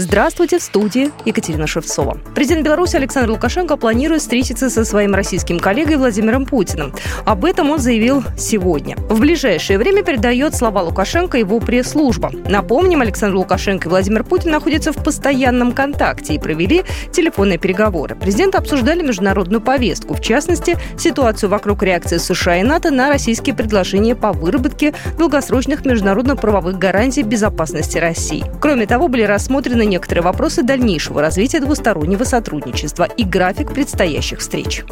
Здравствуйте, в студии Екатерина Шевцова. Президент Беларуси Александр Лукашенко планирует встретиться со своим российским коллегой Владимиром Путиным. Об этом он заявил сегодня. В ближайшее время передает слова Лукашенко его пресс-служба. Напомним, Александр Лукашенко и Владимир Путин находятся в постоянном контакте и провели телефонные переговоры. Президенты обсуждали международную повестку, в частности, ситуацию вокруг реакции США и НАТО на российские предложения по выработке долгосрочных международно-правовых гарантий безопасности России. Кроме того, были рассмотрены некоторые вопросы дальнейшего развития двустороннего сотрудничества и график предстоящих встреч.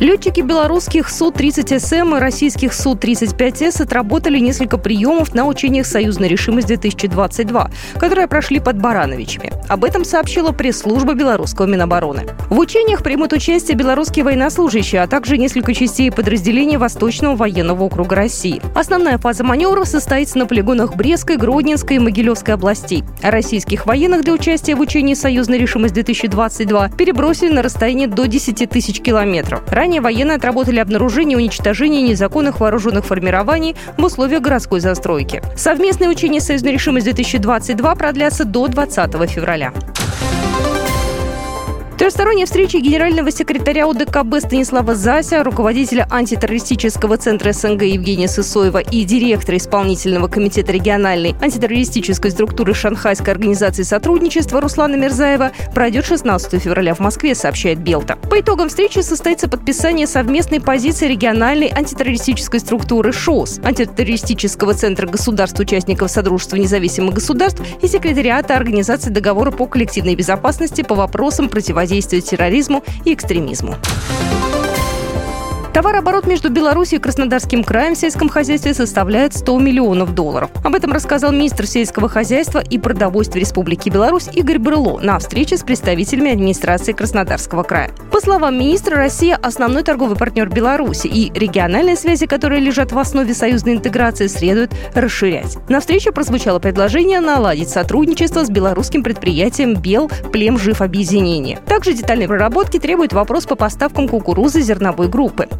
Летчики белорусских Су-30СМ и российских Су-35С отработали несколько приемов на учениях «Союзная решимость-2022», которые прошли под Барановичами. Об этом сообщила пресс-служба белорусского Минобороны. В учениях примут участие белорусские военнослужащие, а также несколько частей подразделений Восточного военного округа России. Основная фаза маневров состоится на полигонах Брестской, Гродненской и Могилевской областей. Российских военных для участия в учении «Союзная решимость-2022» перебросили на расстояние до 10 тысяч километров. Ранее военные отработали обнаружение и уничтожение незаконных вооруженных формирований в условиях городской застройки. Совместные учения «Союзная решимость-2022» продлятся до 20 февраля. Трехсторонняя встреча генерального секретаря УДКБ Станислава Зася, руководителя антитеррористического центра СНГ Евгения Сысоева и директора исполнительного комитета региональной антитеррористической структуры Шанхайской организации сотрудничества Руслана Мирзаева пройдет 16 февраля в Москве, сообщает Белта. По итогам встречи состоится подписание совместной позиции региональной антитеррористической структуры ШОС, антитеррористического центра государств-участников Содружества независимых государств и секретариата Организации договора по коллективной безопасности по вопросам противодействия противодействию терроризму и экстремизму. Товарооборот между Беларусью и Краснодарским краем в сельском хозяйстве составляет 100 миллионов долларов. Об этом рассказал министр сельского хозяйства и продовольствия Республики Беларусь Игорь Брыло на встрече с представителями администрации Краснодарского края. По словам министра, Россия – основной торговый партнер Беларуси, и региональные связи, которые лежат в основе союзной интеграции, следует расширять. На встрече прозвучало предложение наладить сотрудничество с белорусским предприятием «Бел Племжив Объединение». Также детальной проработки требует вопрос по поставкам кукурузы зерновой группы.